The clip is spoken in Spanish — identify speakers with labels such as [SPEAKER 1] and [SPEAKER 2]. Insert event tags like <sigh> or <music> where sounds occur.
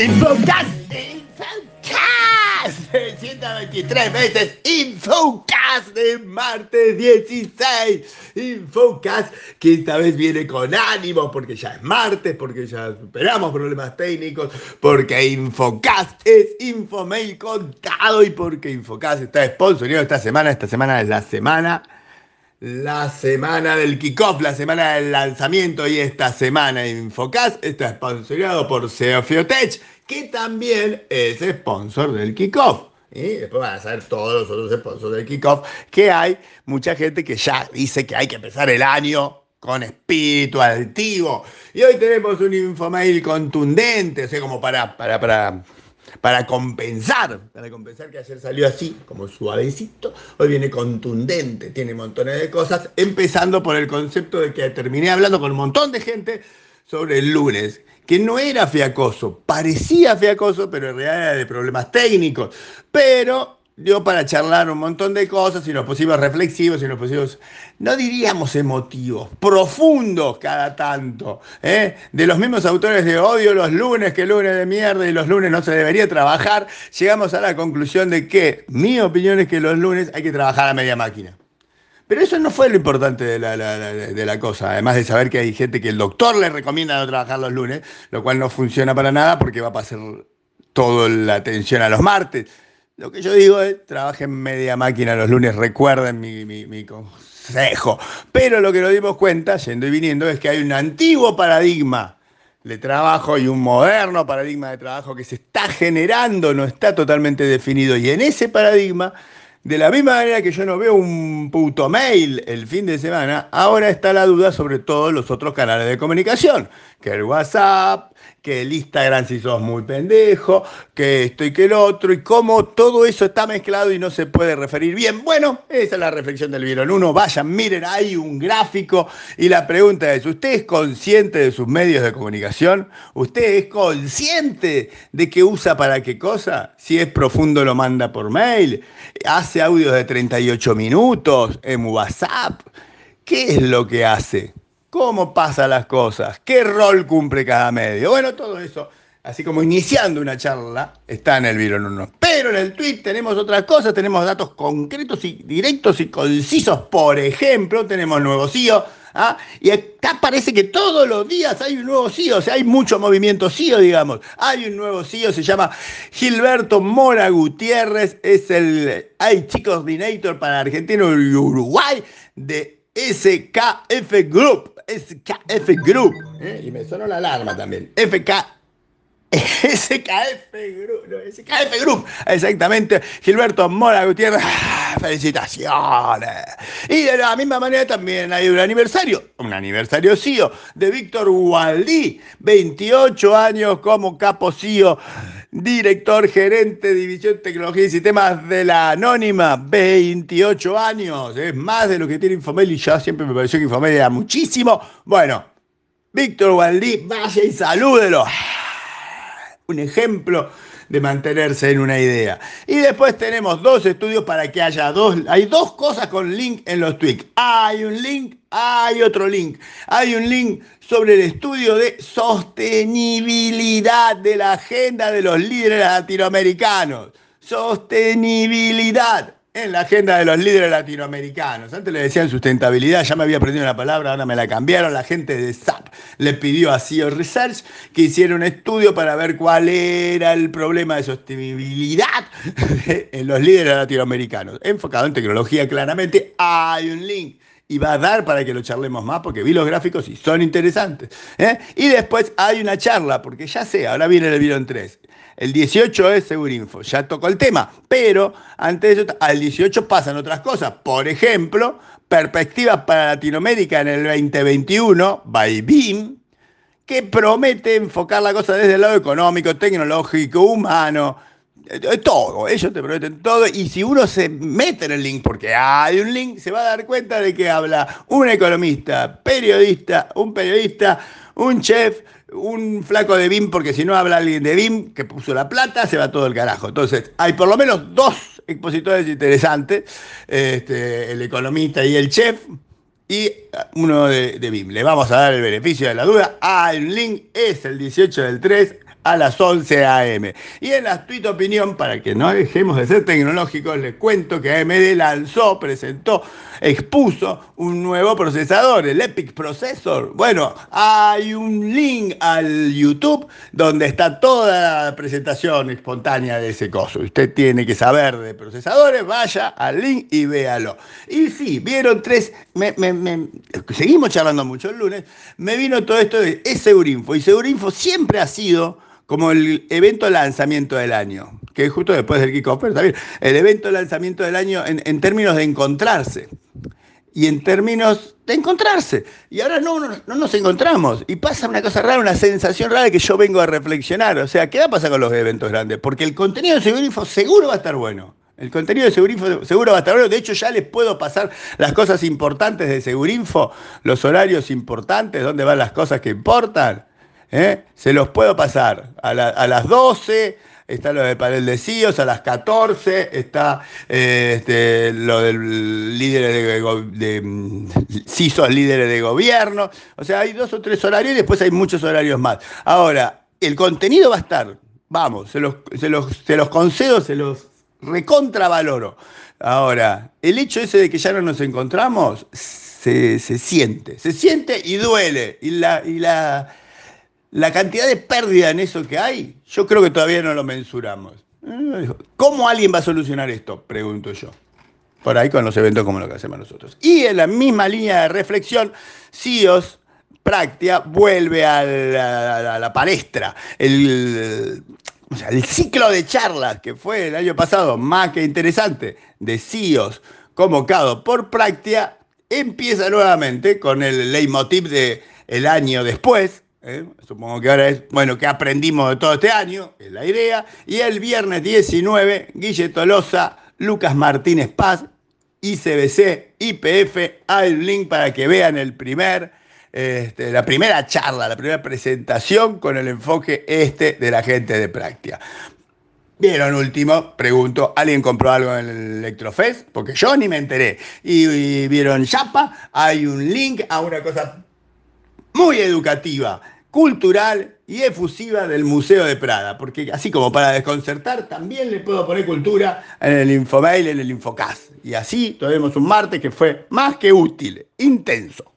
[SPEAKER 1] Infocast, Infocast, 123 veces Infocast de martes 16. Infocast, que esta vez viene con ánimo porque ya es martes, porque ya superamos problemas técnicos, porque Infocast es Infomail contado y porque Infocast está sponsorizado esta semana. Esta semana es la semana la semana del kickoff, la semana del lanzamiento y esta semana Infocast está sponsoreado por Seofiotech, que también es sponsor del kickoff. Y después van a ser todos los otros sponsors del kickoff, que hay mucha gente que ya dice que hay que empezar el año con espíritu altivo. Y hoy tenemos un infomail contundente, o sea, como para, para, para para compensar, para compensar que ayer salió así, como suavecito, hoy viene contundente, tiene montones de cosas, empezando por el concepto de que terminé hablando con un montón de gente sobre el lunes, que no era fiacoso, parecía fiacoso, pero en realidad era de problemas técnicos, pero dio para charlar un montón de cosas y nos pusimos reflexivos y nos pusimos, no diríamos emotivos, profundos cada tanto. ¿eh? De los mismos autores de odio los lunes, que lunes de mierda y los lunes no se debería trabajar, llegamos a la conclusión de que mi opinión es que los lunes hay que trabajar a media máquina. Pero eso no fue lo importante de la, de la, cosa, además de saber que hay gente que el doctor le recomienda no trabajar los lunes, lo cual no funciona para nada porque va a pasar toda la atención a los martes. Lo que yo digo es, trabajen media máquina los lunes, recuerden mi, consejo. Pero lo que nos dimos cuenta, yendo y viniendo, es que hay un antiguo paradigma de trabajo y un moderno paradigma de trabajo que se está generando, no está totalmente definido. Y en ese paradigma, de la misma manera que yo no veo un puto mail el fin de semana, ahora está la duda sobre todos los otros canales de comunicación, que el WhatsApp, que el Instagram si sos muy pendejo, que esto y que el otro, y cómo todo eso está mezclado y no se puede referir bien. Bueno, esa es la reflexión del Vieron Uno. Vayan, miren, hay un gráfico y la pregunta es, ¿usted es consciente de sus medios de comunicación? ¿Usted es consciente de qué usa para qué cosa? Si es profundo lo manda por mail, hace audios de 38 minutos en WhatsApp. ¿Qué es lo que hace? cómo pasan las cosas, qué rol cumple cada medio. Bueno, todo eso, así como iniciando una charla, está en el Vieron Uno. Pero en el tweet tenemos otras cosas, tenemos datos concretos y directos y concisos. Por ejemplo, tenemos nuevo CEO. ¿Ah? Y acá parece que todos los días hay un nuevo CEO, o sea, hay mucho movimiento CEO, digamos. Hay un nuevo CEO, se llama Gilberto Mora Gutiérrez, es el IT Coordinator para Argentina y Uruguay de SKF Group. SKF Group. ¿eh? Y me sonó la alarma también. FK. <laughs> SKF Group, no, exactamente. Gilberto Mora Gutiérrez, ¡ah! felicitaciones. Y de la misma manera también hay un aniversario, un aniversario CIO de Víctor Waldí, 28 años como capo CIO, director gerente de División Tecnología y Sistemas de la Anónima, 28 años, es más de lo que tiene Infomel y ya siempre me pareció que Infomel era muchísimo. Bueno, Víctor Waldí, vaya y salúdelo un ejemplo de mantenerse en una idea. Y después tenemos dos estudios para que haya dos, hay dos cosas con link en los tweets. Hay un link, hay otro link. Hay un link sobre el estudio de sostenibilidad de la agenda de los líderes latinoamericanos. Sostenibilidad en la agenda de los líderes latinoamericanos. Antes le decían sustentabilidad, ya me había aprendido la palabra, ahora me la cambiaron. La gente de SAP le pidió a CEO Research que hiciera un estudio para ver cuál era el problema de sostenibilidad <laughs> en los líderes latinoamericanos. Enfocado en tecnología, claramente. Hay un link y va a dar para que lo charlemos más porque vi los gráficos y son interesantes. ¿eh? Y después hay una charla, porque ya sé, ahora viene el video en 3. El 18 es Segurinfo, ya tocó el tema, pero antes de eso, al 18 pasan otras cosas. Por ejemplo, perspectivas para Latinoamérica en el 2021, by BIM, que promete enfocar la cosa desde el lado económico, tecnológico, humano, todo, ellos te prometen todo y si uno se mete en el link, porque hay un link, se va a dar cuenta de que habla un economista, periodista, un periodista, un chef, un flaco de BIM, porque si no habla alguien de BIM que puso la plata, se va todo el carajo. Entonces, hay por lo menos dos expositores interesantes, este, el economista y el chef, y uno de, de BIM. Le vamos a dar el beneficio de la duda. Hay un link, es el 18 del 3 a las 11 a.m. Y en la tweet opinión, para que no dejemos de ser tecnológicos, les cuento que AMD lanzó, presentó, expuso un nuevo procesador, el Epic Processor. Bueno, hay un link al YouTube donde está toda la presentación espontánea de ese coso. Usted tiene que saber de procesadores, vaya al link y véalo. Y sí, vieron tres, seguimos charlando mucho el lunes, me vino todo esto de Seurinfo. Y Seurinfo siempre ha sido como el evento lanzamiento del año, que es justo después del kickoff, pero también el evento lanzamiento del año en, términos de encontrarse y en términos de encontrarse. Y ahora no, no, nos encontramos. Y pasa una cosa rara, una sensación rara que yo vengo a reflexionar. O sea, ¿qué va a pasar con los eventos grandes? Porque el contenido de Segurinfo seguro va a estar bueno. El contenido de Segurinfo seguro va a estar bueno. De hecho, ya les puedo pasar las cosas importantes de Segurinfo, los horarios importantes, dónde van las cosas que importan. ¿Eh? Se los puedo pasar. A, las 12 está lo del panel de CIOs, a las 14 está eh, este, lo del líder de, de, CISOs líderes de gobierno. O sea, hay dos o tres horarios y después hay muchos horarios más. Ahora, el contenido va a estar. Vamos, se los, se los, se los concedo, se los recontravaloro. Ahora, el hecho ese de que ya no nos encontramos se, se siente, se siente y duele. Y la, y la la cantidad de pérdida en eso que hay, yo creo que todavía no lo mensuramos. ¿Cómo alguien va a solucionar esto? Pregunto yo. Por ahí con los eventos como lo que hacemos nosotros. Y en la misma línea de reflexión, CIOS Practia vuelve a la, palestra. El, el ciclo de charlas que fue el año pasado, más que interesante, de CIOs convocado por Practia, empieza nuevamente con el leitmotiv de el año después, ¿eh? Supongo que ahora es, bueno, que aprendimos de todo este año, es la idea. Y el viernes 19, Guille Tolosa, Lucas Martínez Paz, ICBC, IPF, hay un link para que vean el primer, este, la primera charla, la primera presentación con el enfoque este de la gente de práctica. Vieron último, pregunto, ¿alguien compró algo en el Electrofest? Porque yo ni me enteré. Y, y vieron Chapa, hay un link a una cosa muy educativa, cultural y efusiva del Museo de Prada, porque así como para desconcertar, también le puedo poner cultura en el Infomail, en el Infocas. Y así tuvimos un martes que fue más que útil, intenso.